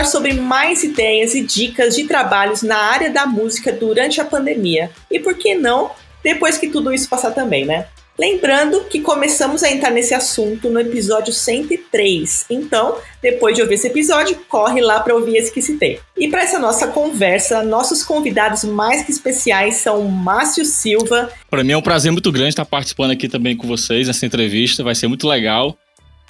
Falar sobre mais ideias e dicas de trabalhos na área da música durante a pandemia. E por que não depois que tudo isso passar também, né? Lembrando que começamos a entrar nesse assunto no episódio 103. Então, depois de ouvir esse episódio, corre lá para ouvir esse que citei. E para essa nossa conversa, nossos convidados mais que especiais são Márcio Silva. Para mim é um prazer muito grande estar participando aqui também com vocês nessa entrevista, vai ser muito legal.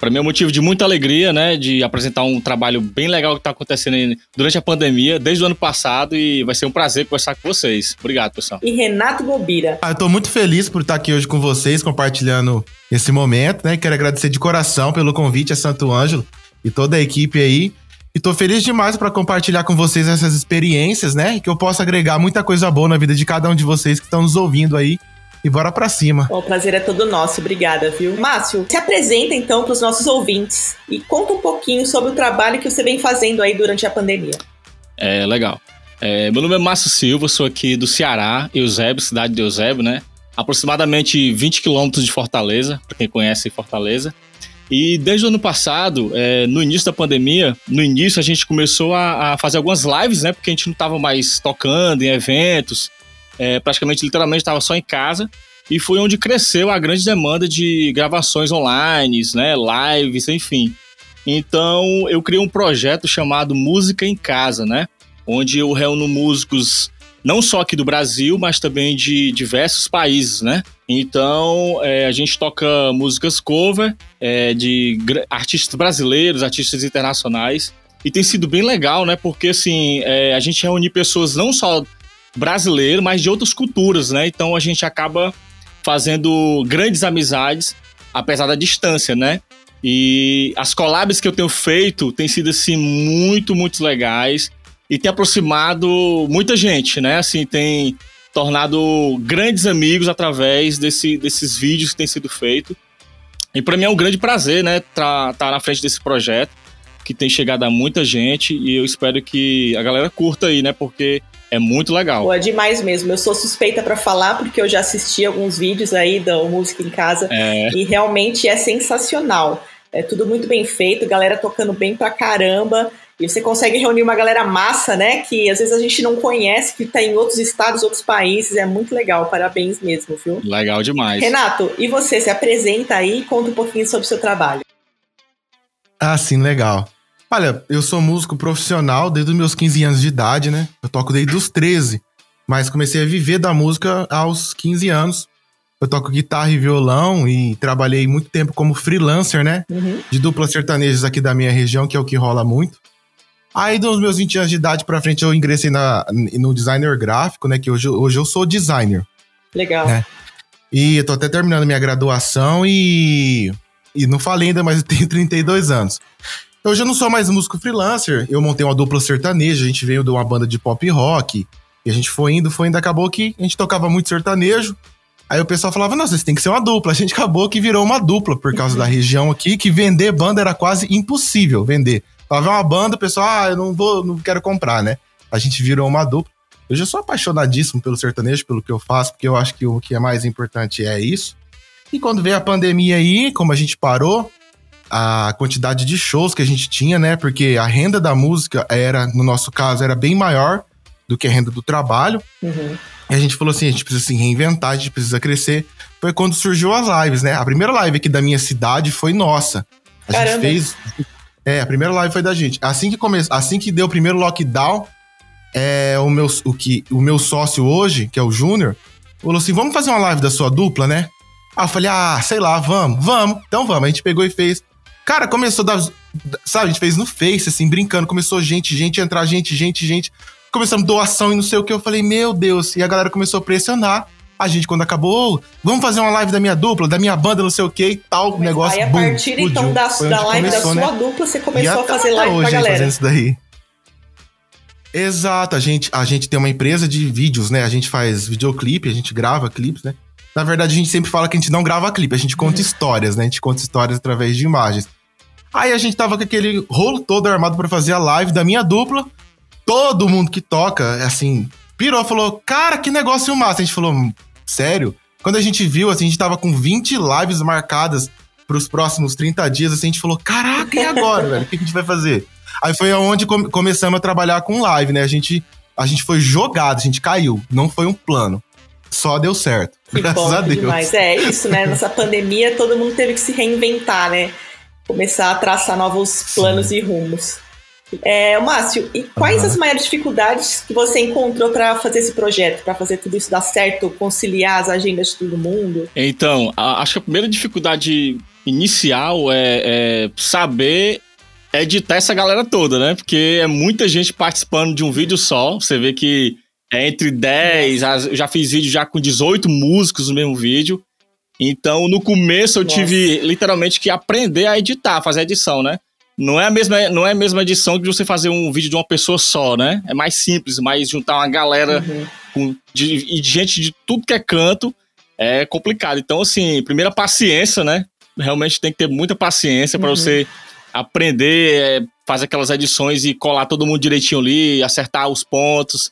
Para mim é um motivo de muita alegria, né? De apresentar um trabalho bem legal que está acontecendo durante a pandemia, desde o ano passado, e vai ser um prazer conversar com vocês. Obrigado, pessoal. E Renato Gobira. Ah, eu tô muito feliz por estar aqui hoje com vocês, compartilhando esse momento, né? Quero agradecer de coração pelo convite a Santo Ângelo e toda a equipe aí. E tô feliz demais para compartilhar com vocês essas experiências, né? Que eu possa agregar muita coisa boa na vida de cada um de vocês que estão nos ouvindo aí e bora pra cima. O prazer é todo nosso, obrigada, viu? Márcio, se apresenta então para os nossos ouvintes e conta um pouquinho sobre o trabalho que você vem fazendo aí durante a pandemia. É, legal. É, meu nome é Márcio Silva, sou aqui do Ceará, Eusébio, cidade de Eusébio, né? Aproximadamente 20 quilômetros de Fortaleza, para quem conhece Fortaleza. E desde o ano passado, é, no início da pandemia, no início a gente começou a, a fazer algumas lives, né? Porque a gente não estava mais tocando em eventos, é, praticamente, literalmente, estava só em casa. E foi onde cresceu a grande demanda de gravações online, né, lives, enfim. Então, eu criei um projeto chamado Música em Casa, né? Onde eu reúno músicos não só aqui do Brasil, mas também de diversos países, né? Então, é, a gente toca músicas cover é, de artistas brasileiros, artistas internacionais. E tem sido bem legal, né? Porque, assim, é, a gente reúne pessoas não só brasileiro, mas de outras culturas, né? Então a gente acaba fazendo grandes amizades, apesar da distância, né? E as collabs que eu tenho feito têm sido assim muito, muito legais e tem aproximado muita gente, né? Assim, tem tornado grandes amigos através desse, desses vídeos que têm sido feitos. E para mim é um grande prazer, né, estar tá, tá na frente desse projeto que tem chegado a muita gente e eu espero que a galera curta aí, né? Porque é muito legal. Pô, é demais mesmo. Eu sou suspeita para falar porque eu já assisti alguns vídeos aí da Música em Casa é. e realmente é sensacional. É tudo muito bem feito, galera tocando bem pra caramba. E você consegue reunir uma galera massa, né? Que às vezes a gente não conhece, que tá em outros estados, outros países. É muito legal. Parabéns mesmo, viu? Legal demais. Renato, e você? Se apresenta aí e conta um pouquinho sobre o seu trabalho. Ah, sim, legal. Olha, eu sou músico profissional desde os meus 15 anos de idade, né? Eu toco desde os 13, mas comecei a viver da música aos 15 anos. Eu toco guitarra e violão e trabalhei muito tempo como freelancer, né? Uhum. De duplas sertanejas aqui da minha região, que é o que rola muito. Aí, dos meus 20 anos de idade pra frente, eu ingressei na, no designer gráfico, né? Que hoje, hoje eu sou designer. Legal. Né? E eu tô até terminando minha graduação e. E não falei ainda, mas eu tenho 32 anos. Eu já não sou mais músico freelancer. Eu montei uma dupla sertaneja, a gente veio de uma banda de pop rock. E a gente foi indo, foi indo, acabou que a gente tocava muito sertanejo. Aí o pessoal falava, não, vocês tem que ser uma dupla. A gente acabou que virou uma dupla por causa da região aqui, que vender banda era quase impossível vender. Falava uma banda, o pessoal, ah, eu não vou, não quero comprar, né? A gente virou uma dupla. Eu já sou apaixonadíssimo pelo sertanejo, pelo que eu faço, porque eu acho que o que é mais importante é isso. E quando veio a pandemia aí, como a gente parou, a quantidade de shows que a gente tinha, né? Porque a renda da música era, no nosso caso, era bem maior do que a renda do trabalho. Uhum. E a gente falou assim: a gente precisa se reinventar, a gente precisa crescer. Foi quando surgiu as lives, né? A primeira live aqui da minha cidade foi nossa. A Caramba. gente fez. É, a primeira live foi da gente. Assim que começou, assim que deu o primeiro lockdown, é, o, meu, o, que, o meu sócio hoje, que é o Júnior, falou assim: vamos fazer uma live da sua dupla, né? Aí eu falei, ah, sei lá, vamos, vamos. Então vamos. A gente pegou e fez. Cara, começou da. Sabe, a gente fez no Face, assim, brincando. Começou gente, gente entrar, gente, gente, gente. Começamos doação e não sei o que. Eu falei, meu Deus. E a galera começou a pressionar. A gente, quando acabou, vamos fazer uma live da minha dupla, da minha banda, não sei o que e tal. Mas negócio. Aí, a partir boom, então da, da live começou, da sua né? dupla, você começou a fazer live hoje, pra galera. Fazendo isso daí. Exato, a gente, a gente tem uma empresa de vídeos, né? A gente faz videoclipe, a gente grava clipes, né? Na verdade, a gente sempre fala que a gente não grava clipe, a gente conta uhum. histórias, né? A gente conta histórias através de imagens. Aí a gente tava com aquele rolo todo armado para fazer a live da minha dupla. Todo mundo que toca, assim, pirou, falou: Cara, que negócio massa. A gente falou: Sério? Quando a gente viu, assim, a gente tava com 20 lives marcadas pros próximos 30 dias, assim, a gente falou: Caraca, e agora, velho? O que a gente vai fazer? Aí foi onde começamos a trabalhar com live, né? A gente, a gente foi jogado, a gente caiu. Não foi um plano. Só deu certo. Que graças bom, a Deus. Demais. É isso, né? Nessa pandemia, todo mundo teve que se reinventar, né? Começar a traçar novos planos Sim. e rumos. É, Márcio, e quais uhum. as maiores dificuldades que você encontrou para fazer esse projeto, para fazer tudo isso dar certo, conciliar as agendas de todo mundo? Então, a, acho que a primeira dificuldade inicial é, é saber editar essa galera toda, né? Porque é muita gente participando de um vídeo só. Você vê que é entre 10, eu já fiz vídeo já com 18 músicos no mesmo vídeo. Então, no começo eu Nossa. tive literalmente que aprender a editar, fazer edição, né? Não é, a mesma, não é a mesma edição que você fazer um vídeo de uma pessoa só, né? É mais simples, mas juntar uma galera uhum. com, de, de gente de tudo que é canto é complicado. Então, assim, primeira paciência, né? Realmente tem que ter muita paciência uhum. para você aprender, é, fazer aquelas edições e colar todo mundo direitinho ali, acertar os pontos,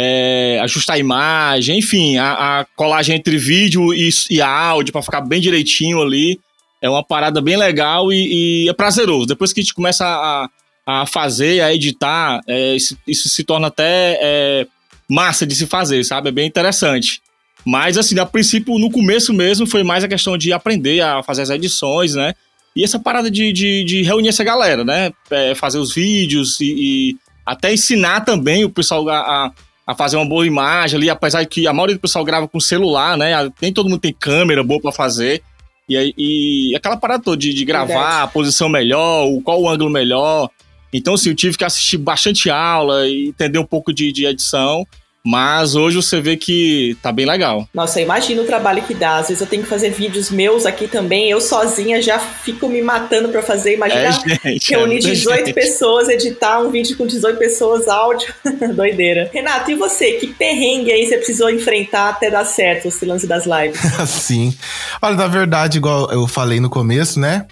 é, ajustar a imagem, enfim, a, a colagem entre vídeo e, e áudio para ficar bem direitinho ali. É uma parada bem legal e, e é prazeroso. Depois que a gente começa a, a fazer, a editar, é, isso, isso, se torna até é, massa de se fazer, sabe? É bem interessante. Mas, assim, a princípio, no começo mesmo, foi mais a questão de aprender a fazer as edições, né? E essa parada de, de, de reunir essa galera, né? É, fazer os vídeos e, e, até ensinar também o pessoal a, a, fazer uma boa imagem ali, apesar de que a maioria do pessoal grava com celular, né? Nem todo mundo tem câmera boa para fazer. E, e aquela parada toda de, de gravar Verdade. a posição melhor, o, qual o ângulo melhor. Então, assim, eu tive que assistir bastante aula e entender um pouco de, de edição. Mas hoje você vê que tá bem legal. Nossa, imagina o trabalho que dá. Às vezes eu tenho que fazer vídeos meus aqui também. Eu sozinha já fico me matando para fazer. Imagina é, gente, reunir é 18 gente. pessoas, editar um vídeo com 18 pessoas, áudio. Doideira. Renato, e você? Que perrengue aí você precisou enfrentar até dar certo esse lance das lives? Sim. Olha, na verdade, igual eu falei no começo, né?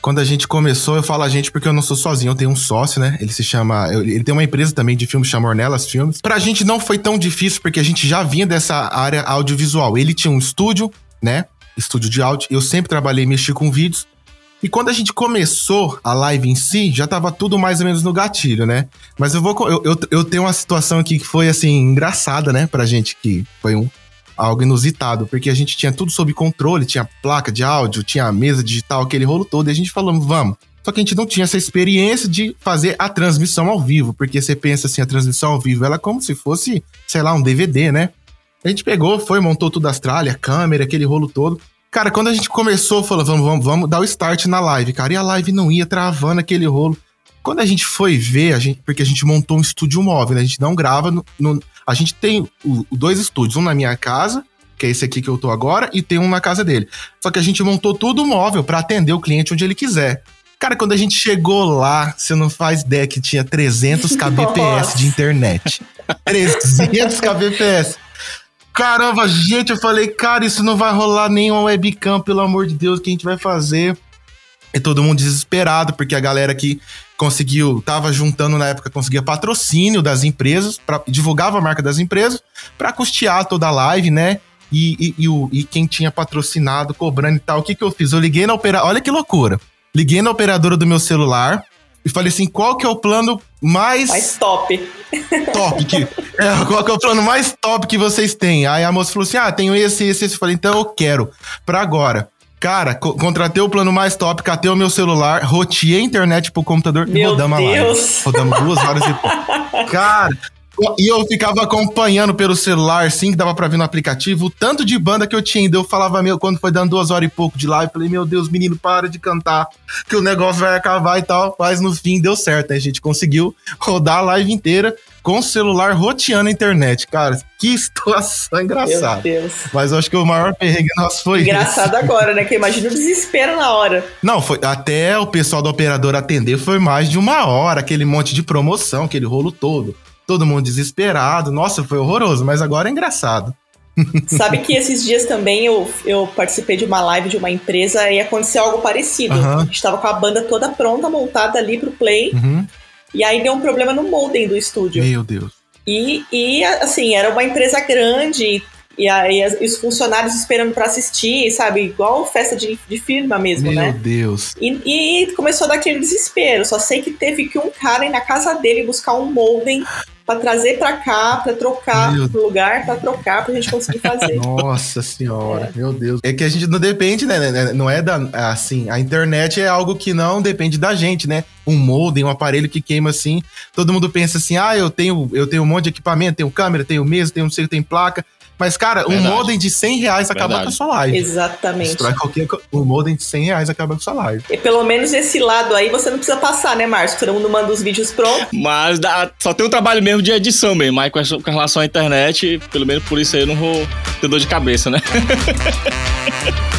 Quando a gente começou, eu falo a gente porque eu não sou sozinho, eu tenho um sócio, né? Ele se chama. Ele tem uma empresa também de filmes, chama Ornelas Filmes. Pra gente não foi tão difícil, porque a gente já vinha dessa área audiovisual. Ele tinha um estúdio, né? Estúdio de áudio. Eu sempre trabalhei e mexi com vídeos. E quando a gente começou a live em si, já tava tudo mais ou menos no gatilho, né? Mas eu vou. Eu, eu, eu tenho uma situação aqui que foi, assim, engraçada, né? Pra gente, que foi um, algo inusitado, porque a gente tinha tudo sob controle, tinha placa de áudio, tinha mesa digital, aquele rolo todo, e a gente falou, vamos. Só que a gente não tinha essa experiência de fazer a transmissão ao vivo, porque você pensa assim, a transmissão ao vivo, ela é como se fosse, sei lá, um DVD, né? A gente pegou, foi, montou tudo as tralhas, câmera, aquele rolo todo. Cara, quando a gente começou, falou, vamos, vamos, vamos dar o start na live, cara, e a live não ia travando aquele rolo. Quando a gente foi ver, a gente, porque a gente montou um estúdio móvel, né? A gente não grava no, no a gente tem o, dois estúdios, um na minha casa, que é esse aqui que eu tô agora, e tem um na casa dele. Só que a gente montou tudo móvel para atender o cliente onde ele quiser. Cara, quando a gente chegou lá, você não faz ideia que tinha 300 kbps de internet. 300 kbps. Caramba, gente, eu falei, cara, isso não vai rolar nenhuma webcam, pelo amor de Deus, o que a gente vai fazer? E todo mundo desesperado, porque a galera que conseguiu, tava juntando na época, conseguia patrocínio das empresas, pra, divulgava a marca das empresas, para custear toda a live, né? E, e, e, o, e quem tinha patrocinado, cobrando e tal. O que, que eu fiz? Eu liguei na operadora. Olha que loucura. Liguei na operadora do meu celular e falei assim: qual que é o plano mais. Mais top. Top. Que, é, qual que é o plano mais top que vocês têm? Aí a moça falou assim: ah, tenho esse, esse, esse. Eu falei: então eu quero. Pra agora. Cara, co contratei o plano mais top, catei o meu celular, roteei a internet pro computador meu e rodamos Deus. a live. Rodamos duas horas e Cara, e eu ficava acompanhando pelo celular, sim, que dava pra ver no aplicativo, o tanto de banda que eu tinha indo. Eu falava, meu, quando foi dando duas horas e pouco de live, falei, meu Deus, menino, para de cantar, que o negócio vai acabar e tal. Mas no fim deu certo, né? A gente conseguiu rodar a live inteira com o celular roteando a internet. Cara, que situação engraçada. Meu Deus. Mas eu acho que o maior perrengue nosso foi Engraçado esse. agora, né? Que imagina o desespero na hora. Não, foi até o pessoal da operadora atender foi mais de uma hora, aquele monte de promoção, aquele rolo todo todo mundo desesperado. Nossa, foi horroroso, mas agora é engraçado. Sabe que esses dias também eu, eu participei de uma live de uma empresa e aconteceu algo parecido. Aham. A gente tava com a banda toda pronta, montada ali pro play, Uhum. E aí deu um problema no modem do estúdio. Meu Deus. E, e assim, era uma empresa grande, e aí as- os funcionários esperando pra assistir, sabe? Igual festa de, de firma mesmo, Meu né? Deus. E, e começou a dar aquele desespero. Só sei que teve que um cara ir na casa dele buscar um modem pra trazer pra cá, pra trocar Meu pro lugar, pra trocar, pra gente conseguir fazer. Nossa senhora, meu Deus. É que a gente não depende, né? né, Não é da. Assim, a internet é algo que não depende da gente, né? Um modem, um aparelho que queima assim. Todo mundo pensa assim: ah, eu tenho, eu tenho um monte de equipamento, tenho câmera, tenho mesa, tenho não sei, tenho placa. Mas, cara, um Verdade. modem de 100 reais acaba Verdade. com a sua live. Exatamente. Destrói qualquer. Um modem de 100 reais acaba com a sua live. E pelo menos esse lado aí você não precisa passar, né, Márcio? Todo mundo manda os vídeos prontos. Mas dá- só tem um trabalho mesmo de edição mesmo. Mas com relação à internet, pelo menos por isso aí eu não vou ter dor de cabeça, né?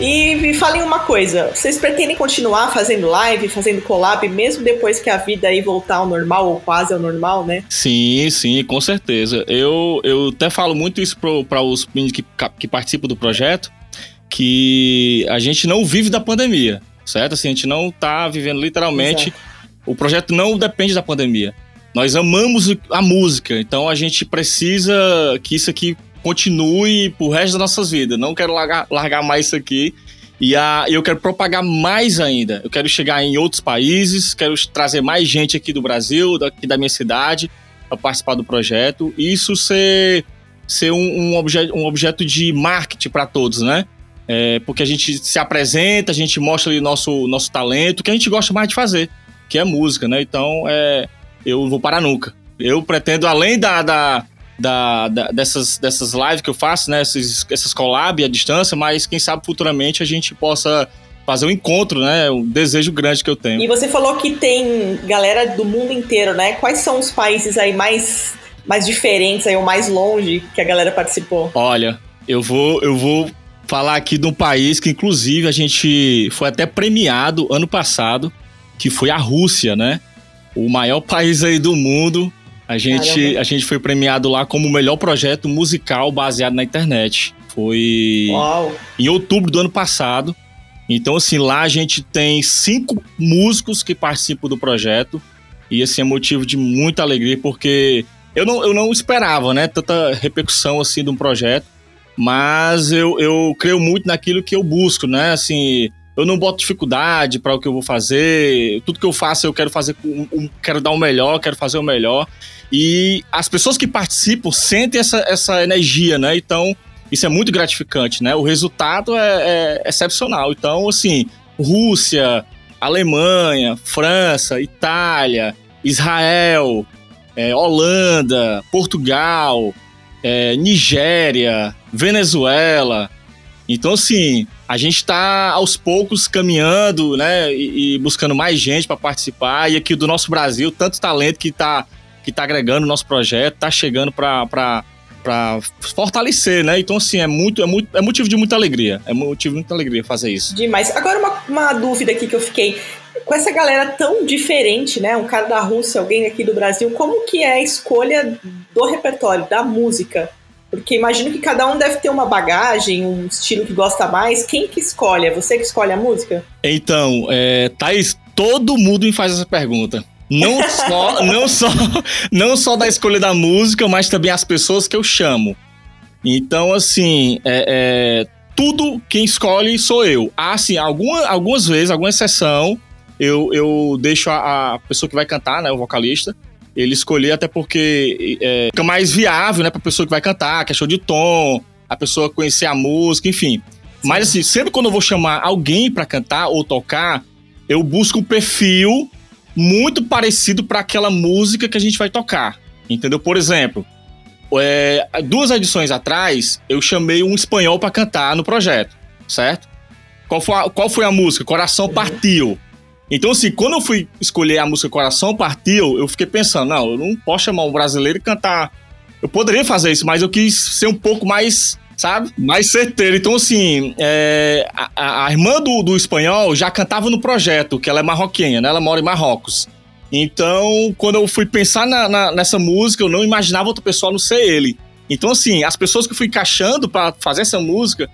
E me falem uma coisa, vocês pretendem continuar fazendo live, fazendo collab, mesmo depois que a vida aí voltar ao normal, ou quase ao normal, né? Sim, sim, com certeza. Eu, eu até falo muito isso para os meninos que, que participam do projeto, que a gente não vive da pandemia, certo? Assim, a gente não tá vivendo literalmente. O projeto não depende da pandemia. Nós amamos a música, então a gente precisa que isso aqui continue pro resto das nossas vidas. Não quero largar, largar mais isso aqui. E a, eu quero propagar mais ainda. Eu quero chegar em outros países, quero trazer mais gente aqui do Brasil, daqui da minha cidade, para participar do projeto. E isso ser, ser um, um, obje, um objeto de marketing para todos, né? É, porque a gente se apresenta, a gente mostra ali nosso, nosso talento, que a gente gosta mais de fazer, que é música, né? Então, é, eu vou parar nunca. Eu pretendo, além da, da, da, da, dessas, dessas lives que eu faço, né? Essas, essas collab à distância, mas quem sabe futuramente a gente possa fazer um encontro, né? Um desejo grande que eu tenho. E você falou que tem galera do mundo inteiro, né? Quais são os países aí mais, mais diferentes aí, ou mais longe que a galera participou? Olha, eu vou, eu vou falar aqui de um país que, inclusive, a gente foi até premiado ano passado, que foi a Rússia, né? O maior país aí do mundo. A gente, a gente foi premiado lá como o melhor projeto musical baseado na internet. Foi Uau. em outubro do ano passado. Então, assim, lá a gente tem cinco músicos que participam do projeto. E, assim, é motivo de muita alegria, porque eu não, eu não esperava, né? Tanta repercussão, assim, de um projeto. Mas eu, eu creio muito naquilo que eu busco, né? Assim, eu não boto dificuldade para o que eu vou fazer. Tudo que eu faço, eu quero fazer, quero dar o melhor, quero fazer o melhor. E as pessoas que participam sentem essa, essa energia, né? Então, isso é muito gratificante, né? O resultado é, é excepcional. Então, assim, Rússia, Alemanha, França, Itália, Israel, é, Holanda, Portugal, é, Nigéria, Venezuela. Então, assim, a gente está aos poucos caminhando, né, e, e buscando mais gente para participar. E aqui do nosso Brasil, tanto talento que está que tá agregando o nosso projeto, está chegando para para fortalecer, né? Então, assim, é muito, é muito, é motivo de muita alegria. É motivo de muita alegria fazer isso. Demais. Agora, uma, uma dúvida aqui que eu fiquei. Com essa galera tão diferente, né? Um cara da Rússia, alguém aqui do Brasil, como que é a escolha do repertório, da música? Porque imagino que cada um deve ter uma bagagem, um estilo que gosta mais. Quem que escolhe? É você que escolhe a música? Então, é, Thaís, todo mundo me faz essa pergunta. Não só, não, só, não só da escolha da música, mas também as pessoas que eu chamo. Então, assim, é, é, tudo quem escolhe sou eu. Ah, assim, alguma, algumas vezes, alguma exceção, eu, eu deixo a, a pessoa que vai cantar, né, o vocalista, ele escolher até porque é, fica mais viável, né, pra pessoa que vai cantar, questão de tom, a pessoa conhecer a música, enfim. Mas assim, sempre quando eu vou chamar alguém pra cantar ou tocar, eu busco um perfil muito parecido para aquela música que a gente vai tocar. Entendeu? Por exemplo, é, duas edições atrás, eu chamei um espanhol para cantar no projeto, certo? Qual foi a, qual foi a música? Coração uhum. Partiu. Então, assim, quando eu fui escolher a música Coração Partiu, eu fiquei pensando, não, eu não posso chamar um brasileiro e cantar. Eu poderia fazer isso, mas eu quis ser um pouco mais, sabe? Mais certeiro. Então, assim, é, a, a, irmã do, do espanhol já cantava no projeto, que ela é marroquinha, né? Ela mora em Marrocos. Então, quando eu fui pensar na, na, nessa música, eu não imaginava outro pessoal não ser ele. Então, assim, as pessoas que eu fui encaixando para fazer essa música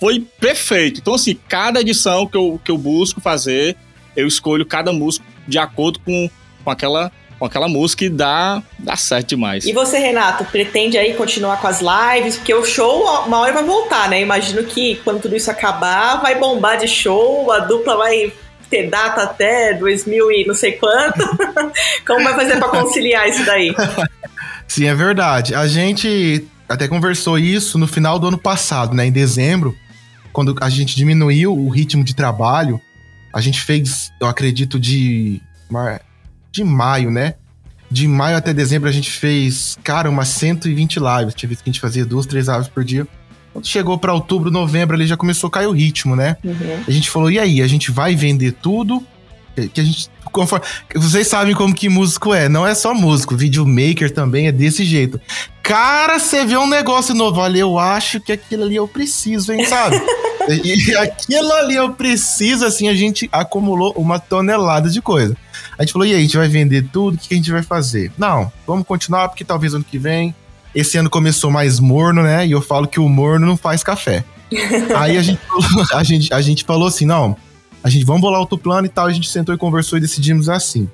foi perfeito. Então, assim, cada edição que eu, que eu busco fazer, eu escolho cada música de acordo com, com aquela com aquela música e dá, dá certo demais. E você, Renato, pretende aí continuar com as lives? Porque o show uma hora vai voltar, né? Imagino que quando tudo isso acabar, vai bombar de show, a dupla vai ter data até 2000 e não sei quanto. Como vai fazer para conciliar isso daí? Sim, é verdade. A gente até conversou isso no final do ano passado, né? Em dezembro, quando a gente diminuiu o ritmo de trabalho, a gente fez, eu acredito, de, de maio, né? De maio até dezembro a gente fez, cara, umas 120 lives. Tinha visto que a gente fazia duas, três lives por dia. Quando chegou para outubro, novembro, ali já começou a cair o ritmo, né? Uhum. A gente falou, e aí, a gente vai vender tudo? Que a gente. Conforme, vocês sabem como que músico é, não é só músico, videomaker também é desse jeito. Cara, você vê um negócio novo, olha, eu acho que aquilo ali eu preciso, hein, sabe? e aquilo ali eu preciso, assim, a gente acumulou uma tonelada de coisa. A gente falou, e aí, a gente vai vender tudo, o que a gente vai fazer? Não, vamos continuar, porque talvez ano que vem esse ano começou mais morno, né? E eu falo que o morno não faz café. Aí a gente, a, gente, a gente falou assim: não, a gente vamos bolar outro plano e tal. A gente sentou e conversou e decidimos assim.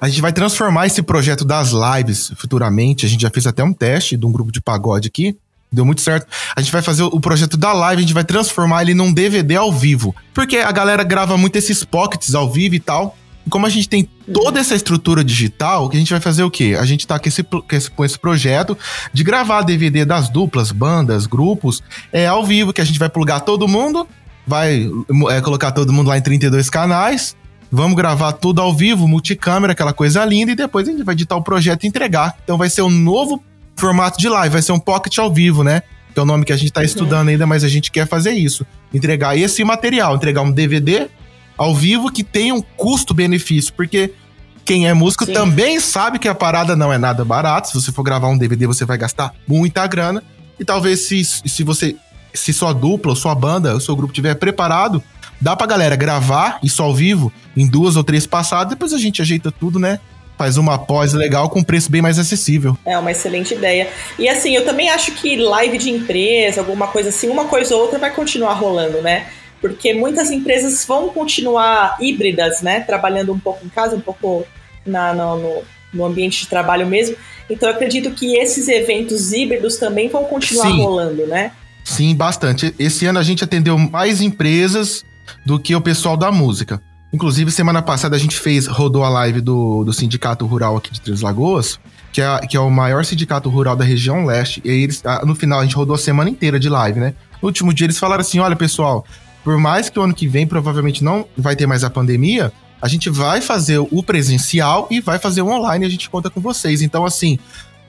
A gente vai transformar esse projeto das lives futuramente. A gente já fez até um teste de um grupo de pagode aqui. Deu muito certo. A gente vai fazer o projeto da live, a gente vai transformar ele num DVD ao vivo. Porque a galera grava muito esses pockets ao vivo e tal. E como a gente tem toda essa estrutura digital, que a gente vai fazer o quê? A gente tá com esse, com esse, com esse projeto de gravar DVD das duplas, bandas, grupos, é, ao vivo, que a gente vai plugar todo mundo, vai é, colocar todo mundo lá em 32 canais, vamos gravar tudo ao vivo, multicâmera, aquela coisa linda, e depois a gente vai editar o projeto e entregar. Então vai ser um novo formato de live, vai ser um pocket ao vivo, né? Que é o nome que a gente tá uhum. estudando ainda, mas a gente quer fazer isso. Entregar esse material, entregar um DVD ao vivo que tenha um custo-benefício, porque quem é músico Sim. também sabe que a parada não é nada barata. Se você for gravar um DVD, você vai gastar muita grana. E talvez se, se você, se sua dupla, ou sua banda, o seu grupo tiver preparado, dá pra galera gravar isso ao vivo em duas ou três passadas, depois a gente ajeita tudo, né? Faz uma pós legal com preço bem mais acessível. É uma excelente ideia. E assim, eu também acho que live de empresa, alguma coisa assim, uma coisa ou outra vai continuar rolando, né? porque muitas empresas vão continuar híbridas, né? Trabalhando um pouco em casa, um pouco na, no, no ambiente de trabalho mesmo. Então eu acredito que esses eventos híbridos também vão continuar Sim. rolando, né? Sim, bastante. Esse ano a gente atendeu mais empresas do que o pessoal da música. Inclusive, semana passada a gente fez, rodou a live do, do Sindicato Rural aqui de Três Lagoas, que é, que é o maior sindicato rural da região leste. E aí eles, no final, a gente rodou a semana inteira de live, né? No último dia eles falaram assim: olha, pessoal, por mais que o ano que vem provavelmente não vai ter mais a pandemia, a gente vai fazer o presencial e vai fazer o online, a gente conta com vocês. Então, assim,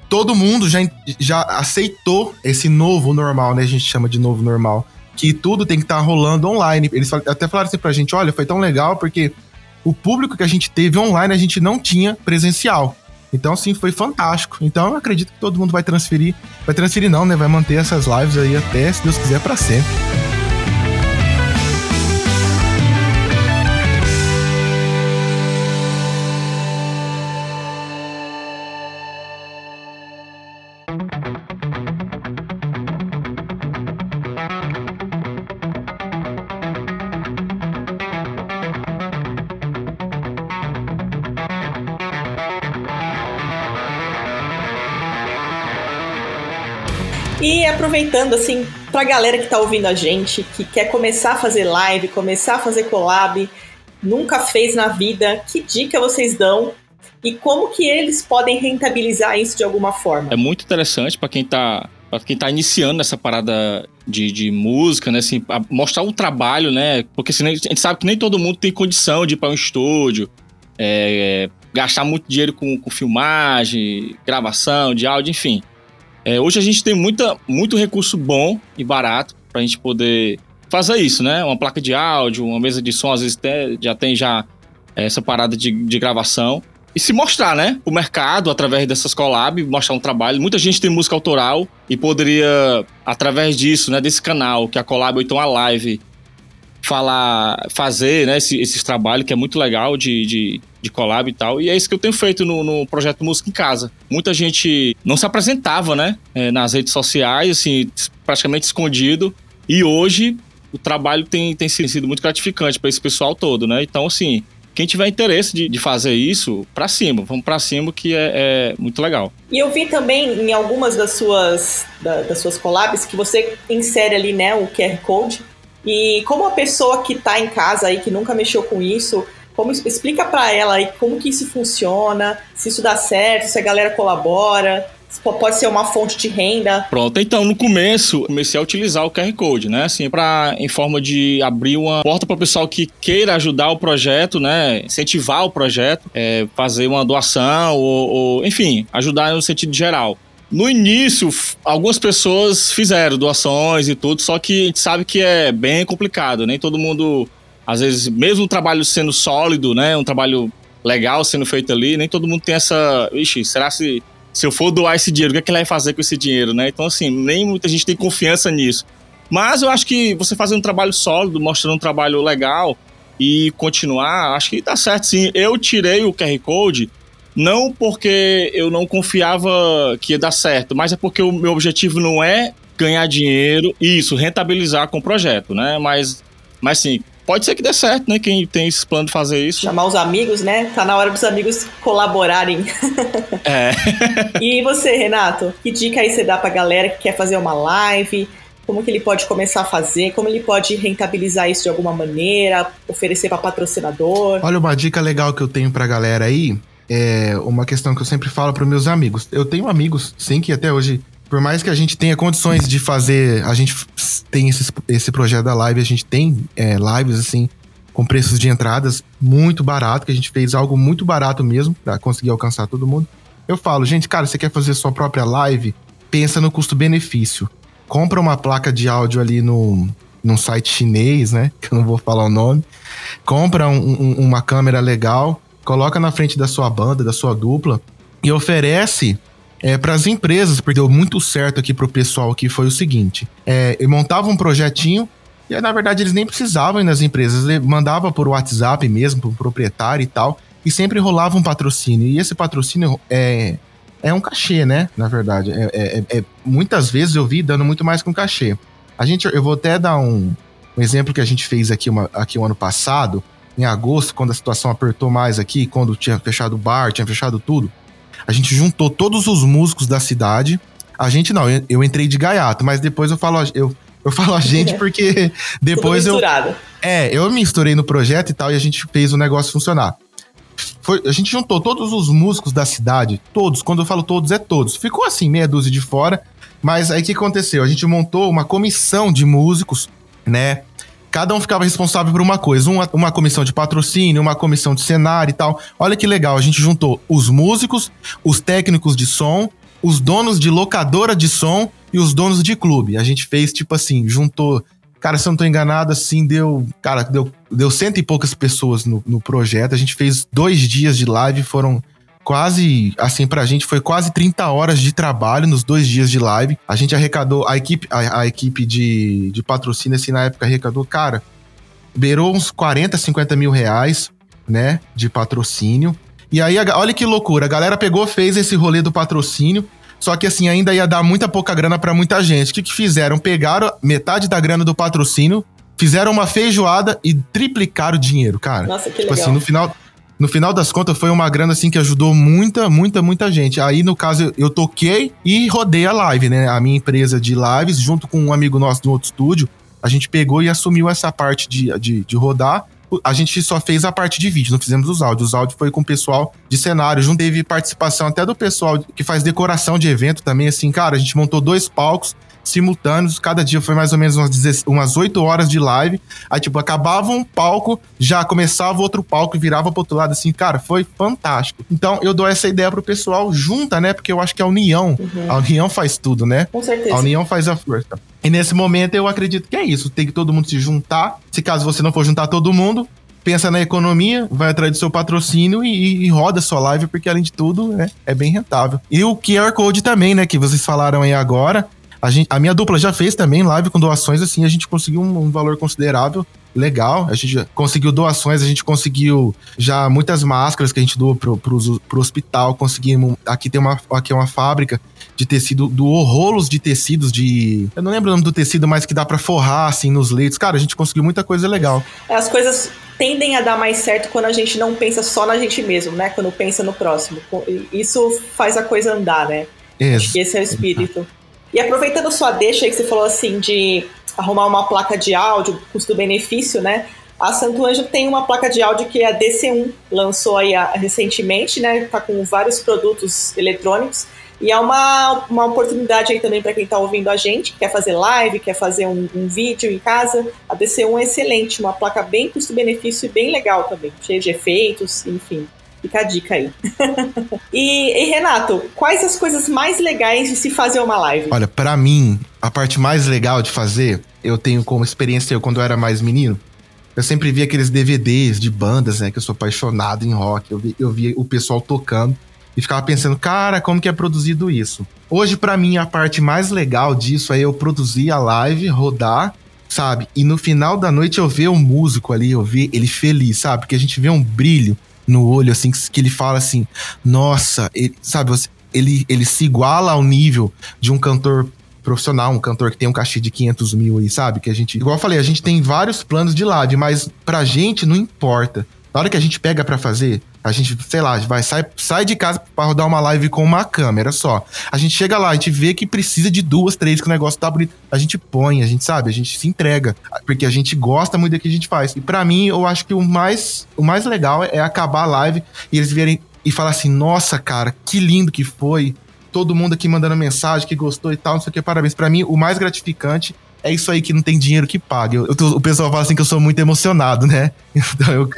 todo mundo já, já aceitou esse novo normal, né? A gente chama de novo normal. Que tudo tem que estar tá rolando online. Eles até falaram assim pra gente: olha, foi tão legal porque o público que a gente teve online a gente não tinha presencial. Então, assim, foi fantástico. Então, eu acredito que todo mundo vai transferir. Vai transferir, não, né? Vai manter essas lives aí até, se Deus quiser, para sempre. Aproveitando, assim, pra galera que tá ouvindo a gente, que quer começar a fazer live, começar a fazer collab, nunca fez na vida, que dica vocês dão e como que eles podem rentabilizar isso de alguma forma? É muito interessante para quem tá para quem tá iniciando nessa parada de, de música, né, assim, mostrar o trabalho, né, porque assim, a gente sabe que nem todo mundo tem condição de ir para um estúdio, é, gastar muito dinheiro com, com filmagem, gravação de áudio, enfim. É, hoje a gente tem muita, muito recurso bom e barato para a gente poder fazer isso, né? Uma placa de áudio, uma mesa de som, às vezes já tem já essa parada de, de gravação. E se mostrar, né? O mercado, através dessas collabs, mostrar um trabalho. Muita gente tem música autoral e poderia, através disso, né? Desse canal, que é a collab ou então a live, falar, fazer, né? Esse, esses trabalhos, que é muito legal de, de, de collab e tal. E é isso que eu tenho feito no, no projeto Música em Casa. Muita gente não se apresentava, né? É, nas redes sociais, assim, praticamente escondido. E hoje o trabalho tem, tem sido muito gratificante para esse pessoal todo, né? Então, assim, quem tiver interesse de, de fazer isso, para cima, vamos para cima que é, é, muito legal. E eu vi também em algumas das suas, da, das suas collabs que você insere ali, né, o QR Code. E como a pessoa que está em casa aí, que nunca mexeu com isso, como explica para ela aí como que isso funciona, se isso dá certo, se a galera colabora, pode ser uma fonte de renda. Pronto, então no começo comecei a utilizar o QR Code, né? Assim, para em forma de abrir uma porta para o pessoal que queira ajudar o projeto, né? Incentivar o projeto, é, fazer uma doação ou, ou, enfim, ajudar no sentido geral. No início, algumas pessoas fizeram doações e tudo, só que a gente sabe que é bem complicado, nem todo mundo, às vezes, mesmo o trabalho sendo sólido, né? Um trabalho legal sendo feito ali, nem todo mundo tem essa. Ixi, será se se eu for doar esse dinheiro, o que, é que ele vai fazer com esse dinheiro, né? Então, assim, nem muita gente tem confiança nisso. Mas eu acho que você fazer um trabalho sólido, mostrando um trabalho legal e continuar, acho que dá certo sim. Eu tirei o QR Code não porque eu não confiava que ia dar certo, mas é porque o meu objetivo não é ganhar dinheiro e isso, rentabilizar com o projeto, né? Mas, mas sim, pode ser que dê certo, né? Quem tem esse plano de fazer isso. Chamar os amigos, né? Tá na hora dos amigos colaborarem. É. e você, Renato? Que dica aí você dá pra galera que quer fazer uma live? Como que ele pode começar a fazer? Como ele pode rentabilizar isso de alguma maneira? Oferecer para patrocinador? Olha, uma dica legal que eu tenho pra galera aí é uma questão que eu sempre falo para meus amigos. Eu tenho amigos, sim, que até hoje por mais que a gente tenha condições de fazer, a gente tem esse, esse projeto da live, a gente tem é, lives assim com preços de entradas muito barato, que a gente fez algo muito barato mesmo para conseguir alcançar todo mundo. Eu falo, gente, cara, você quer fazer sua própria live? Pensa no custo-benefício. Compra uma placa de áudio ali no, num site chinês, né? Que eu não vou falar o nome. Compra um, um, uma câmera legal, coloca na frente da sua banda, da sua dupla e oferece é, para as empresas, porque deu muito certo aqui para o pessoal aqui foi o seguinte: é, eu montava um projetinho e na verdade eles nem precisavam ir nas empresas, ele mandava por WhatsApp mesmo, para o proprietário e tal, e sempre rolava um patrocínio. E esse patrocínio é, é um cachê, né? Na verdade, é, é, é muitas vezes eu vi dando muito mais que um cachê. A gente, eu vou até dar um, um exemplo que a gente fez aqui, uma, aqui o ano passado, em agosto, quando a situação apertou mais aqui, quando tinha fechado o bar, tinha fechado tudo. A gente juntou todos os músicos da cidade. A gente não, eu, eu entrei de gaiato, mas depois eu falo, eu, eu falo a gente porque depois eu. É, eu me misturei no projeto e tal, e a gente fez o negócio funcionar. Foi, a gente juntou todos os músicos da cidade, todos, quando eu falo todos, é todos. Ficou assim, meia dúzia de fora, mas aí o que aconteceu? A gente montou uma comissão de músicos, né? Cada um ficava responsável por uma coisa. Uma, uma comissão de patrocínio, uma comissão de cenário e tal. Olha que legal, a gente juntou os músicos, os técnicos de som, os donos de locadora de som e os donos de clube. A gente fez, tipo assim, juntou. Cara, se eu não tô enganado, assim, deu. Cara, deu, deu cento e poucas pessoas no, no projeto. A gente fez dois dias de live, foram quase, assim, pra gente foi quase 30 horas de trabalho nos dois dias de live. A gente arrecadou, a equipe, a, a equipe de, de patrocínio, assim, na época arrecadou, cara, beirou uns 40, 50 mil reais, né, de patrocínio. E aí, olha que loucura, a galera pegou, fez esse rolê do patrocínio, só que assim, ainda ia dar muita pouca grana para muita gente. O que, que fizeram? Pegaram metade da grana do patrocínio, fizeram uma feijoada e triplicaram o dinheiro, cara. Nossa, que tipo legal. assim, no final, no final das contas, foi uma grana assim que ajudou muita, muita, muita gente. Aí, no caso, eu toquei e rodei a live, né? A minha empresa de lives, junto com um amigo nosso do outro estúdio, a gente pegou e assumiu essa parte de, de, de rodar a gente só fez a parte de vídeo, não fizemos os áudios. Os áudios foi com o pessoal de cenário, junto teve participação até do pessoal que faz decoração de evento também, assim, cara, a gente montou dois palcos, simultâneos. Cada dia foi mais ou menos umas, umas 8 horas de live. Aí, tipo, acabava um palco, já começava outro palco e virava pro outro lado, assim, cara, foi fantástico. Então, eu dou essa ideia pro pessoal, junta, né? Porque eu acho que a união, uhum. a união faz tudo, né? Com certeza. A união faz a força. E nesse momento eu acredito que é isso. Tem que todo mundo se juntar. Se caso você não for juntar todo mundo, pensa na economia, vai atrás do seu patrocínio e, e roda sua live, porque além de tudo é, é bem rentável. E o QR Code também, né, que vocês falaram aí agora. A, gente, a minha dupla já fez também live com doações, assim, a gente conseguiu um, um valor considerável legal. A gente conseguiu doações, a gente conseguiu já muitas máscaras que a gente doou pro, pro, pro hospital. Conseguimos. Aqui tem uma, aqui é uma fábrica de tecido, doou rolos de tecidos de. Eu não lembro o nome do tecido, mas que dá para forrar assim nos leitos. Cara, a gente conseguiu muita coisa legal. As coisas tendem a dar mais certo quando a gente não pensa só na gente mesmo, né? Quando pensa no próximo. Isso faz a coisa andar, né? Acho que esse é o espírito. E aproveitando sua deixa aí que você falou assim de arrumar uma placa de áudio, custo-benefício, né? A Santo Anjo tem uma placa de áudio que é a DC1, lançou aí recentemente, né? Tá com vários produtos eletrônicos. E é uma, uma oportunidade aí também para quem está ouvindo a gente, quer fazer live, quer fazer um, um, vídeo em casa. A DC1 é excelente, uma placa bem custo-benefício e bem legal também, cheia de efeitos, enfim. Fica a dica aí. e, e, Renato, quais as coisas mais legais de se fazer uma live? Olha, para mim, a parte mais legal de fazer, eu tenho como experiência eu, quando eu era mais menino. Eu sempre vi aqueles DVDs de bandas, né? Que eu sou apaixonado em rock. Eu vi, eu vi o pessoal tocando e ficava pensando, cara, como que é produzido isso? Hoje, para mim, a parte mais legal disso é eu produzir a live, rodar, sabe? E no final da noite eu ver o músico ali, eu ver ele feliz, sabe? Porque a gente vê um brilho no olho, assim, que ele fala assim, nossa, ele, sabe, ele, ele se iguala ao nível de um cantor profissional, um cantor que tem um cachê de 500 mil aí, sabe? Que a gente, igual eu falei, a gente tem vários planos de live, mas pra gente não importa. Na hora que a gente pega para fazer, a gente, sei lá, vai sai, sai de casa para rodar uma live com uma câmera só. A gente chega lá, a gente vê que precisa de duas, três, que o negócio tá bonito. A gente põe, a gente sabe, a gente se entrega, porque a gente gosta muito do que a gente faz. E para mim, eu acho que o mais, o mais legal é acabar a live e eles virem e falar assim: "Nossa, cara, que lindo que foi". Todo mundo aqui mandando mensagem que gostou e tal, não sei o que, parabéns. Para mim, o mais gratificante é isso aí que não tem dinheiro que pague. Eu, eu, o pessoal fala assim que eu sou muito emocionado, né? Então, eu,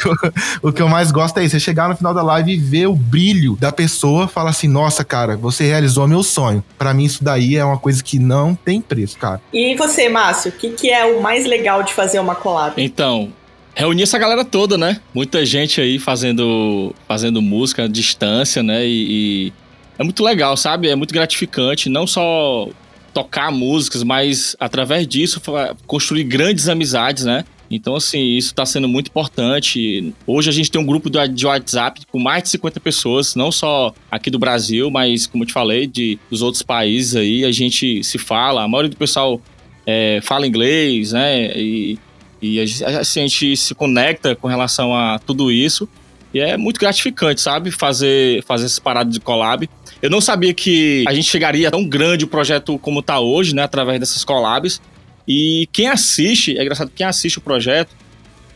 o que eu mais gosto é isso: é chegar no final da live e ver o brilho da pessoa, falar assim, nossa, cara, você realizou meu sonho. Para mim, isso daí é uma coisa que não tem preço, cara. E você, Márcio, o que, que é o mais legal de fazer uma collab? Então, reunir essa galera toda, né? Muita gente aí fazendo, fazendo música à distância, né? E, e, é muito legal, sabe? É muito gratificante, não só tocar músicas, mas através disso construir grandes amizades, né? Então, assim, isso está sendo muito importante. Hoje a gente tem um grupo de WhatsApp com mais de 50 pessoas, não só aqui do Brasil, mas, como eu te falei, de, dos outros países aí. A gente se fala, a maioria do pessoal é, fala inglês, né? E, e a, assim, a gente se conecta com relação a tudo isso. E é muito gratificante, sabe? Fazer, fazer essas paradas de collab. Eu não sabia que a gente chegaria tão grande o projeto como tá hoje, né? Através dessas collabs. E quem assiste, é engraçado, quem assiste o projeto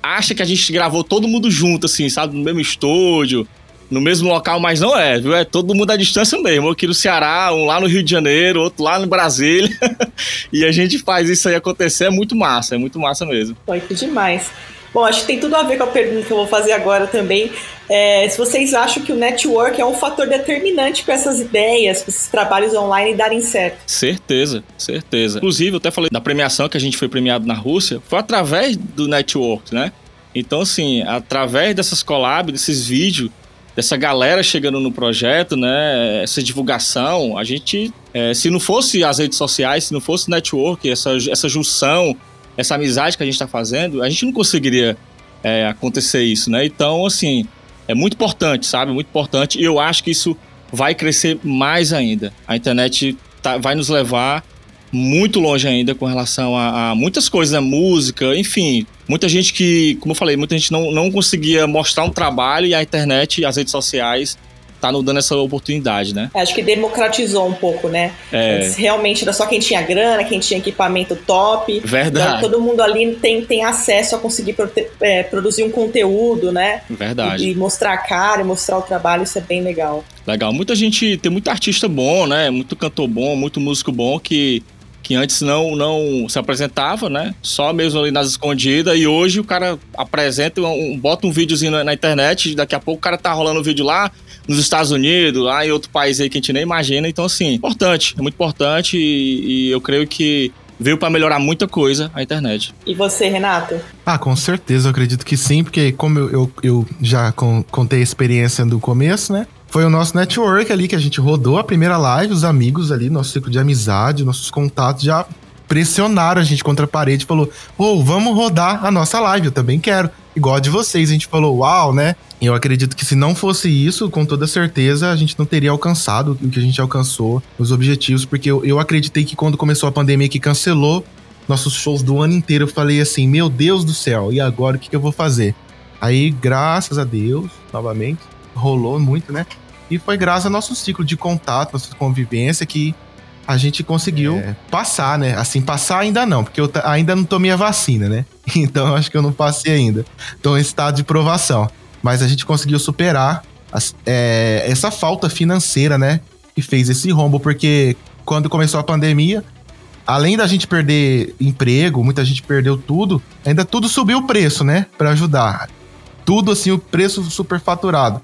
acha que a gente gravou todo mundo junto, assim, sabe? No mesmo estúdio, no mesmo local, mas não é, viu? É todo mundo à distância mesmo. Aqui no Ceará, um lá no Rio de Janeiro, outro lá no Brasília. e a gente faz isso aí acontecer, é muito massa, é muito massa mesmo. Foi demais. Bom, acho que tem tudo a ver com a pergunta que eu vou fazer agora também. É, se vocês acham que o network é um fator determinante para essas ideias, para esses trabalhos online darem certo. Certeza, certeza. Inclusive, eu até falei da premiação que a gente foi premiado na Rússia, foi através do network, né? Então, assim, através dessas collabs, desses vídeos, dessa galera chegando no projeto, né? Essa divulgação, a gente, é, se não fosse as redes sociais, se não fosse network, essa, essa junção essa amizade que a gente está fazendo, a gente não conseguiria é, acontecer isso, né? Então, assim, é muito importante, sabe? Muito importante. E eu acho que isso vai crescer mais ainda. A internet tá, vai nos levar muito longe ainda com relação a, a, muitas coisas, né? Música, enfim. Muita gente que, como eu falei, muita gente não, não conseguia mostrar um trabalho e a internet e as redes sociais tá nos dando essa oportunidade, né? Acho que democratizou um pouco, né? É. realmente era só quem tinha grana, quem tinha equipamento top. Verdade. Então, todo mundo ali tem, tem acesso a conseguir é, produzir um conteúdo, né? Verdade. E, e, mostrar a cara, e mostrar o trabalho, isso é bem legal. Legal. Muita gente, tem muito artista bom, né? Muito cantor bom, muito músico bom que que antes não, não se apresentava, né? Só mesmo ali nas escondidas. E hoje o cara apresenta, um, bota um videozinho na, na internet, daqui a pouco o cara tá rolando um vídeo lá, nos Estados Unidos, lá em outro país aí que a gente nem imagina. Então, assim, importante, é muito importante e, e eu creio que veio para melhorar muita coisa a internet. E você, Renato? Ah, com certeza, eu acredito que sim, porque como eu, eu, eu já con contei a experiência do começo, né? Foi o nosso network ali que a gente rodou a primeira live, os amigos ali, nosso ciclo de amizade, nossos contatos já pressionaram a gente contra a parede falou: Ô, oh, vamos rodar a nossa live, eu também quero. Igual a de vocês. A gente falou, uau, né? Eu acredito que se não fosse isso, com toda certeza, a gente não teria alcançado o que a gente alcançou, os objetivos, porque eu, eu acreditei que quando começou a pandemia que cancelou nossos shows do ano inteiro, eu falei assim, meu Deus do céu, e agora o que, que eu vou fazer? Aí, graças a Deus, novamente, rolou muito, né? E foi graças ao nosso ciclo de contato, nossa convivência, que a gente conseguiu é. passar, né? Assim, passar ainda não, porque eu ainda não tomei a vacina, né? Então acho que eu não passei ainda. Estou em estado de provação. Mas a gente conseguiu superar as, é, essa falta financeira, né? Que fez esse rombo, porque quando começou a pandemia, além da gente perder emprego, muita gente perdeu tudo, ainda tudo subiu o preço, né? Para ajudar. Tudo assim, o preço superfaturado.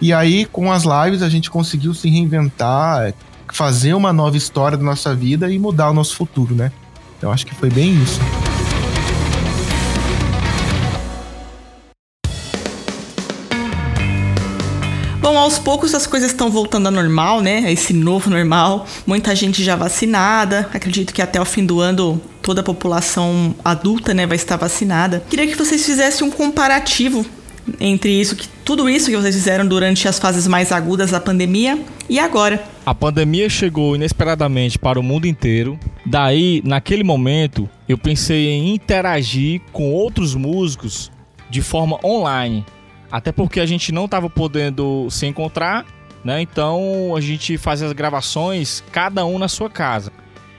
E aí, com as lives, a gente conseguiu se reinventar, fazer uma nova história da nossa vida e mudar o nosso futuro, né? Eu acho que foi bem isso. Bom, aos poucos as coisas estão voltando ao normal, né? Esse novo normal. Muita gente já vacinada. Acredito que até o fim do ano toda a população adulta, né, vai estar vacinada. Queria que vocês fizessem um comparativo entre isso que tudo isso que vocês fizeram durante as fases mais agudas da pandemia e agora. A pandemia chegou inesperadamente para o mundo inteiro. Daí, naquele momento, eu pensei em interagir com outros músicos de forma online. Até porque a gente não estava podendo se encontrar, né? Então a gente fazia as gravações, cada um na sua casa.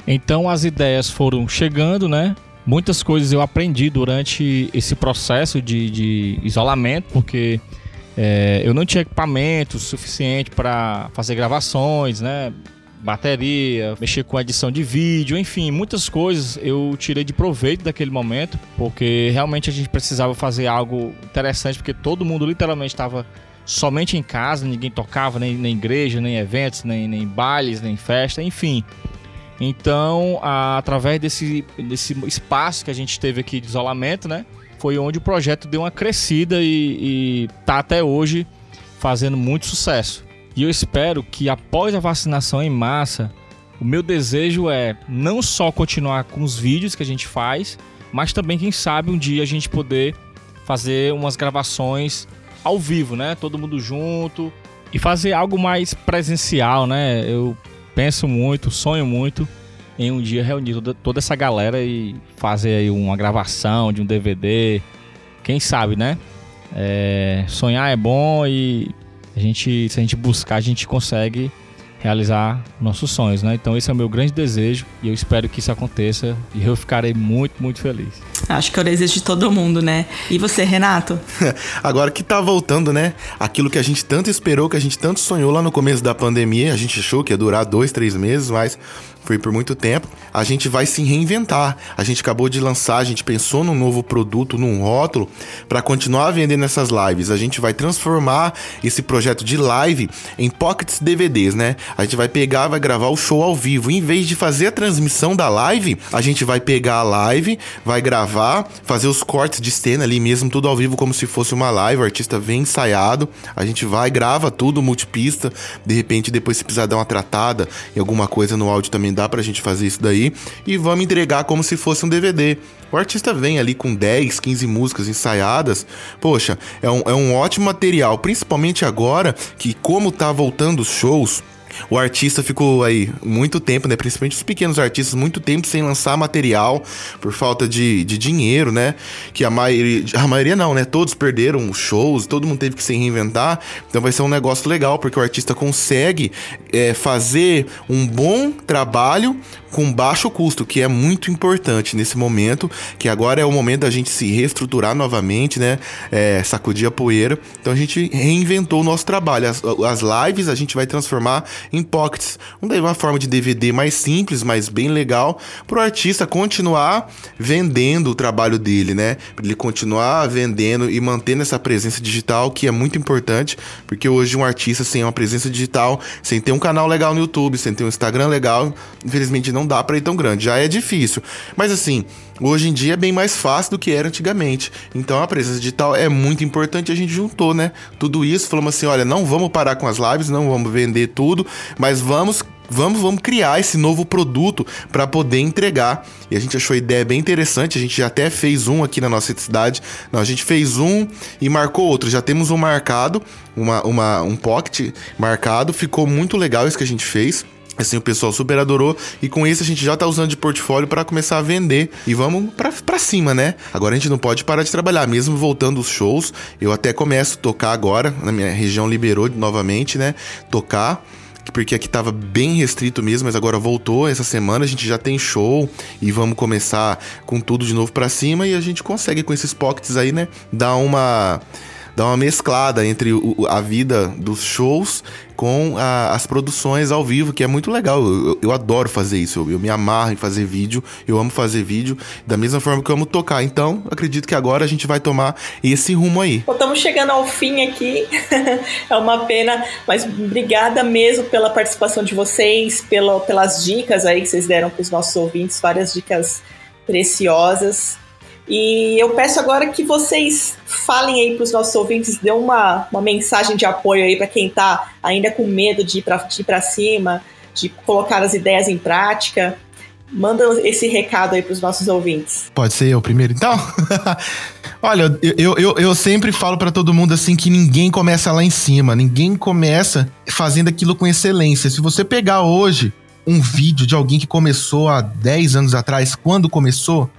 Então as ideias foram chegando, né? Muitas coisas eu aprendi durante esse processo de, de isolamento, porque é, eu não tinha equipamento suficiente para fazer gravações, né? Bateria, mexer com edição de vídeo, enfim, muitas coisas eu tirei de proveito daquele momento, porque realmente a gente precisava fazer algo interessante, porque todo mundo literalmente estava somente em casa, ninguém tocava, nem na igreja, nem eventos, nem, nem bailes, nem festa, enfim. Então, a, através desse, desse espaço que a gente teve aqui de isolamento, né? Foi onde o projeto deu uma crescida e, e tá até hoje fazendo muito sucesso. E eu espero que após a vacinação em massa, o meu desejo é não só continuar com os vídeos que a gente faz, mas também, quem sabe, um dia a gente poder fazer umas gravações ao vivo, né? Todo mundo junto e fazer algo mais presencial, né? Eu penso muito, sonho muito em um dia reunir toda, toda essa galera e fazer aí uma gravação de um DVD. Quem sabe, né? É, sonhar é bom e a gente, se a gente buscar, a gente consegue realizar nossos sonhos, né? Então esse é o meu grande desejo e eu espero que isso aconteça e eu ficarei muito, muito feliz. Acho que é o desejo de todo mundo, né? E você, Renato? Agora que tá voltando, né? Aquilo que a gente tanto esperou, que a gente tanto sonhou lá no começo da pandemia, a gente achou que ia durar dois, três meses, mas foi por muito tempo. A gente vai se reinventar. A gente acabou de lançar, a gente pensou num novo produto, num rótulo, para continuar vendendo essas lives. A gente vai transformar esse projeto de live em pockets DVDs, né? A gente vai pegar, vai gravar o show ao vivo. Em vez de fazer a transmissão da live, a gente vai pegar a live, vai gravar, fazer os cortes de cena ali mesmo, tudo ao vivo, como se fosse uma live. O artista vem ensaiado, a gente vai, grava tudo multipista. De repente, depois, se precisar dar uma tratada em alguma coisa no áudio também dá pra gente fazer isso daí. E vamos entregar como se fosse um DVD. O artista vem ali com 10, 15 músicas ensaiadas. Poxa, é um, é um ótimo material, principalmente agora que, como tá voltando os shows, o artista ficou aí muito tempo, né? Principalmente os pequenos artistas, muito tempo sem lançar material por falta de, de dinheiro, né? Que a maioria, a maioria não, né? Todos perderam shows, todo mundo teve que se reinventar. Então vai ser um negócio legal, porque o artista consegue é, fazer um bom trabalho com baixo custo, que é muito importante nesse momento, que agora é o momento da gente se reestruturar novamente, né? É, sacudir a poeira. Então a gente reinventou o nosso trabalho. As, as lives a gente vai transformar em pockets. Uma forma de DVD mais simples, mas bem legal, para o artista continuar vendendo o trabalho dele, né? Ele continuar vendendo e mantendo essa presença digital, que é muito importante, porque hoje um artista sem uma presença digital, sem ter um canal legal no YouTube, sem ter um Instagram legal, infelizmente não dá para ir tão grande. Já é difícil. Mas assim, hoje em dia é bem mais fácil do que era antigamente. Então a presença digital é muito importante. A gente juntou, né? Tudo isso, falamos assim: olha, não vamos parar com as lives, não vamos vender tudo, mas vamos vamos, vamos criar esse novo produto para poder entregar. E a gente achou a ideia bem interessante. A gente já até fez um aqui na nossa cidade. Não, a gente fez um e marcou outro. Já temos um marcado, uma, uma, um pocket marcado. Ficou muito legal isso que a gente fez. Assim, o pessoal super adorou. E com isso a gente já tá usando de portfólio para começar a vender. E vamos pra cima, né? Agora a gente não pode parar de trabalhar. Mesmo voltando os shows, eu até começo a tocar agora. Na minha região liberou novamente, né? Tocar porque aqui tava bem restrito mesmo, mas agora voltou essa semana, a gente já tem show e vamos começar com tudo de novo para cima e a gente consegue com esses pockets aí, né, dar uma dar uma mesclada entre o, a vida dos shows com a, as produções ao vivo, que é muito legal. Eu, eu adoro fazer isso. Eu, eu, me amarro em fazer vídeo. Eu amo fazer vídeo da mesma forma que eu amo tocar. Então, acredito que agora a gente vai tomar esse rumo aí. Estamos chegando ao fim aqui. é uma pena, mas obrigada mesmo pela participação de vocês, pela, pelas dicas aí que vocês deram para os nossos ouvintes, várias dicas preciosas. E eu peço agora que vocês falem aí para os nossos ouvintes, dê uma, uma mensagem de apoio aí para quem está ainda com medo de ir para cima, de colocar as ideias em prática. Manda esse recado aí para os nossos ouvintes. Pode ser eu primeiro, então? Olha, eu, eu, eu sempre falo para todo mundo assim que ninguém começa lá em cima, ninguém começa fazendo aquilo com excelência. Se você pegar hoje um vídeo de alguém que começou há 10 anos atrás, quando começou,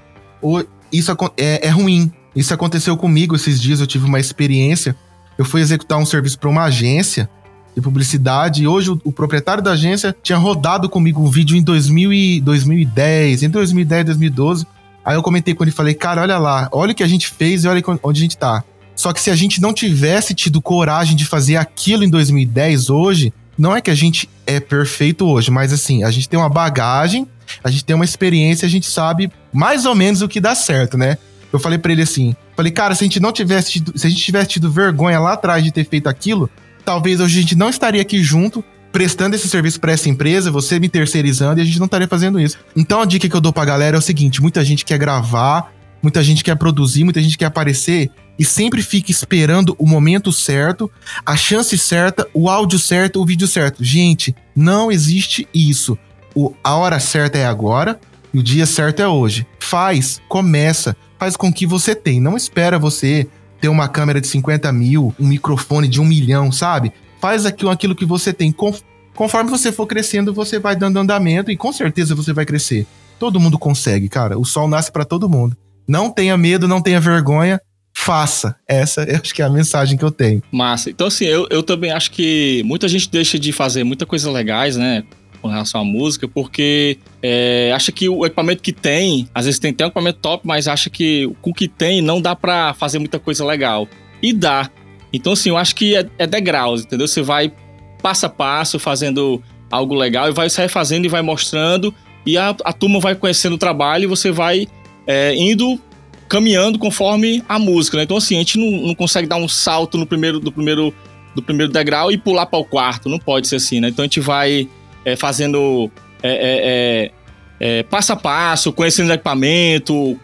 isso é, é ruim. Isso aconteceu comigo esses dias. Eu tive uma experiência. Eu fui executar um serviço para uma agência de publicidade e hoje o, o, proprietário da agência tinha rodado comigo um vídeo em 2000 e 2010, em 2010, 2012. Aí eu comentei com ele e falei, cara, olha lá, olha o que a gente fez e olha onde a gente tá. Só que se a gente não tivesse tido coragem de fazer aquilo em 2010 hoje, não é que a gente é perfeito hoje, mas assim, a gente tem uma bagagem a gente tem uma experiência, a gente sabe mais ou menos o que dá certo, né? Eu falei para ele assim, falei, cara, se a gente não tivesse tido, se a gente tivesse tido vergonha lá atrás de ter feito aquilo, talvez hoje a gente não estaria aqui junto prestando esse serviço para essa empresa, você me terceirizando e a gente não estaria fazendo isso. Então a dica que eu dou pra galera é o seguinte: muita gente quer gravar, muita gente quer produzir, muita gente quer aparecer e sempre fica esperando o momento certo, a chance certa, o áudio certo, o vídeo certo. Gente, não existe isso o, a hora certa é agora e o dia certo é hoje. Faz, começa, faz com que você tem. Não espera você ter uma câmera de 50 mil, um microfone de um milhão, sabe? Faz aquilo, aquilo que você tem. Conforme você for crescendo, você vai dando andamento e com certeza você vai crescer. Todo mundo consegue, cara. O sol nasce para todo mundo. Não tenha medo, não tenha vergonha. Faça. Essa eu acho que é a mensagem que eu tenho. Massa. Então, assim, eu, eu também acho que muita gente deixa de fazer muita coisa legais, né? com relação à música, porque é, acha que o equipamento que tem, às vezes tem até um equipamento top, mas acha que com o que tem não dá para fazer muita coisa legal. E dá. Então, assim, eu acho que é, é degraus, entendeu? Você vai passo a passo fazendo algo legal e vai sair fazendo e vai mostrando, e a, a turma vai conhecendo o trabalho e você vai é, indo caminhando conforme a música, né? Então, assim, a gente não, não consegue dar um salto no primeiro, do primeiro do primeiro degrau e pular para o quarto, não pode ser assim, né? Então a gente vai é, fazendo é, é, é, é, passo a passo, conhecendo o equipamento.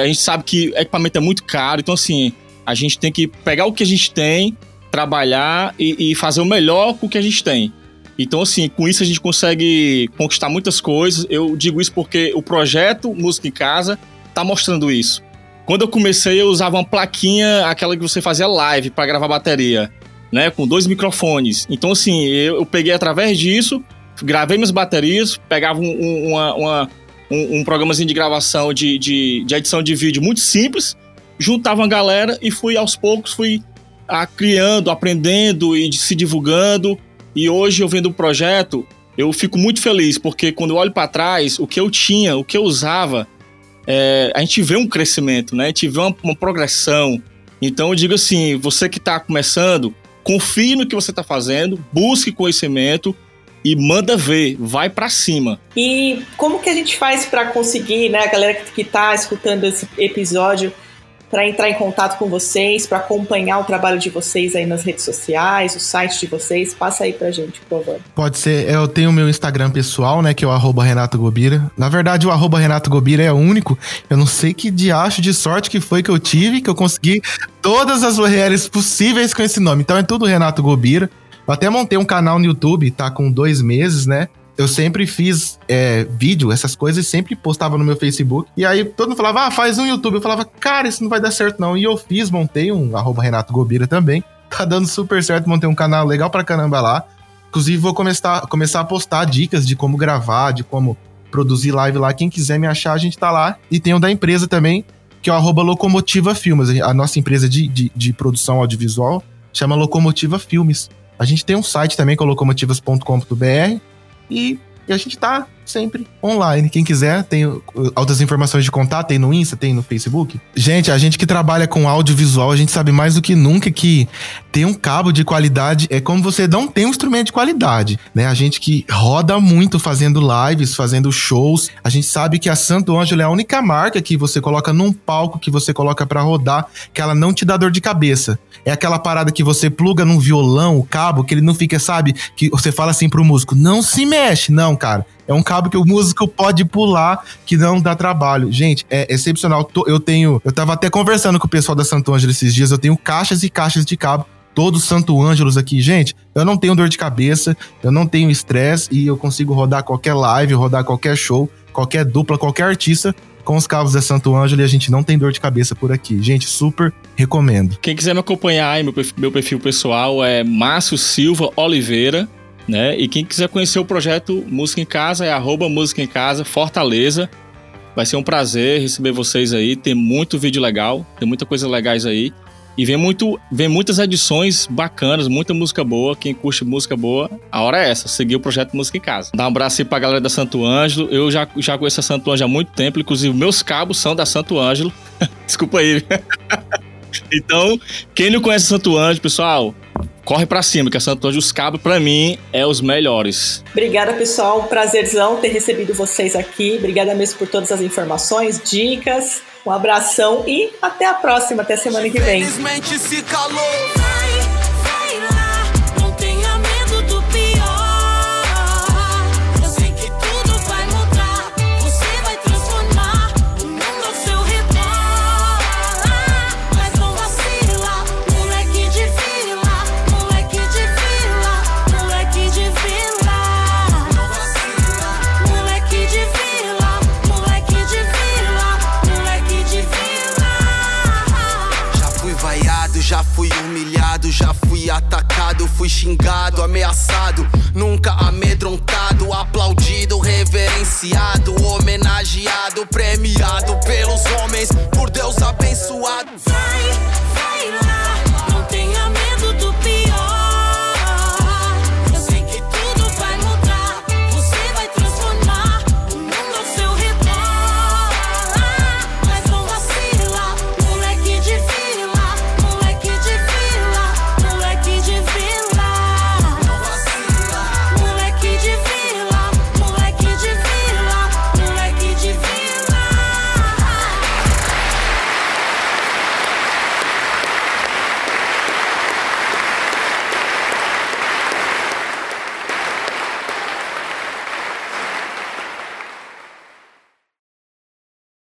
a gente sabe que equipamento é muito caro, então assim, a gente tem que pegar o que a gente tem, trabalhar e, e fazer o melhor com o que a gente tem. Então, assim, com isso a gente consegue conquistar muitas coisas. Eu digo isso porque o projeto Música em Casa tá mostrando isso. Quando eu comecei, eu usava uma plaquinha, aquela que você fazia live para gravar bateria, né? Com dois microfones. Então, assim, eu, peguei através disso gravei minhas baterias, pegava um, uma, uma, um, um programazinho de gravação de, de, de, edição de vídeo muito simples, juntava uma galera e fui aos poucos, fui a, criando, aprendendo e se divulgando. E hoje eu vendo o projeto, eu fico muito feliz, porque quando eu olho para trás, o que eu tinha, o que eu usava, é, a gente vê um crescimento, né? A gente vê uma, uma progressão. Então eu digo assim, você que está começando, confie no que você está fazendo, busque conhecimento, e manda ver, vai para cima. E como que a gente faz para conseguir, né, a galera que tá escutando esse episódio, para entrar em contato com vocês, para acompanhar o trabalho de vocês aí nas redes sociais, o site de vocês, passa aí pra gente, por favor. Pode ser, eu tenho o meu Instagram pessoal, né, que é o arroba Renato Gobira. Na verdade, o arroba Renato Gobira é único. Eu não sei que diacho de sorte que foi que eu tive, que eu consegui todas as URLs possíveis com esse nome. Então é tudo Renato Gobira. Eu até montei um canal no YouTube, tá com dois meses, né? Eu sempre fiz é, vídeo, essas coisas, sempre postava no meu Facebook. E aí todo mundo falava, ah, faz um YouTube. Eu falava, cara, isso não vai dar certo não. E eu fiz, montei um arroba Renato Gobira também. Tá dando super certo, montei um canal legal pra caramba lá. Inclusive, vou começar, começar a postar dicas de como gravar, de como produzir live lá. Quem quiser me achar, a gente tá lá. E tem o da empresa também, que é o arroba Locomotiva Filmes. A nossa empresa de, de, de produção audiovisual chama Locomotiva Filmes. A gente tem um site também, que é locomotivas.com.br. E, a gente tá sempre online. Quem quiser, tem outras informações de contato, tem no Insta, tem no Facebook. Gente, a gente que trabalha com audiovisual, a gente sabe mais do que nunca que ter um cabo de qualidade é como você não tem um instrumento de qualidade, né? A gente que roda muito fazendo lives, fazendo shows, a gente sabe que a Santo Ângelo é a única marca que você coloca num palco que você coloca para rodar, que ela não te dá dor de cabeça. É aquela parada que você pluga num violão, o cabo, que ele não fica, sabe? Que você fala assim pro músico, não se mexe. Não, cara. É um cabo que o músico pode pular, que não dá trabalho. Gente, é excepcional. Eu tenho. Eu tava até conversando com o pessoal da Santo Ângelo esses dias. Eu tenho caixas e caixas de cabo. Todos Santo Ângelos aqui, gente. Eu não tenho dor de cabeça, eu não tenho estresse e eu consigo rodar qualquer live, rodar qualquer show, qualquer dupla, qualquer artista com os cabos da Santo Ângelo e a gente não tem dor de cabeça por aqui. Gente, super recomendo. Quem quiser me acompanhar meu perfil, meu perfil pessoal é Márcio Silva Oliveira, né? E quem quiser conhecer o projeto Música em Casa é arroba Música em Casa Fortaleza. Vai ser um prazer receber vocês aí. Tem muito vídeo legal, tem muita coisa legais aí. E vem, muito, vem muitas edições bacanas, muita música boa. Quem curte música boa, a hora é essa, seguir o projeto Música em Casa. Dá um abraço aí pra galera da Santo Ângelo. Eu já, já conheço a Santo Ângelo há muito tempo, inclusive meus cabos são da Santo Ângelo. Desculpa aí. então, quem não conhece Santo Ângelo, pessoal, corre para cima, que a Santo Ângelo, os cabos, para mim, é os melhores. Obrigada, pessoal. Prazerzão ter recebido vocês aqui. Obrigada mesmo por todas as informações, dicas. Um abração e até a próxima, até semana que vem. se calou.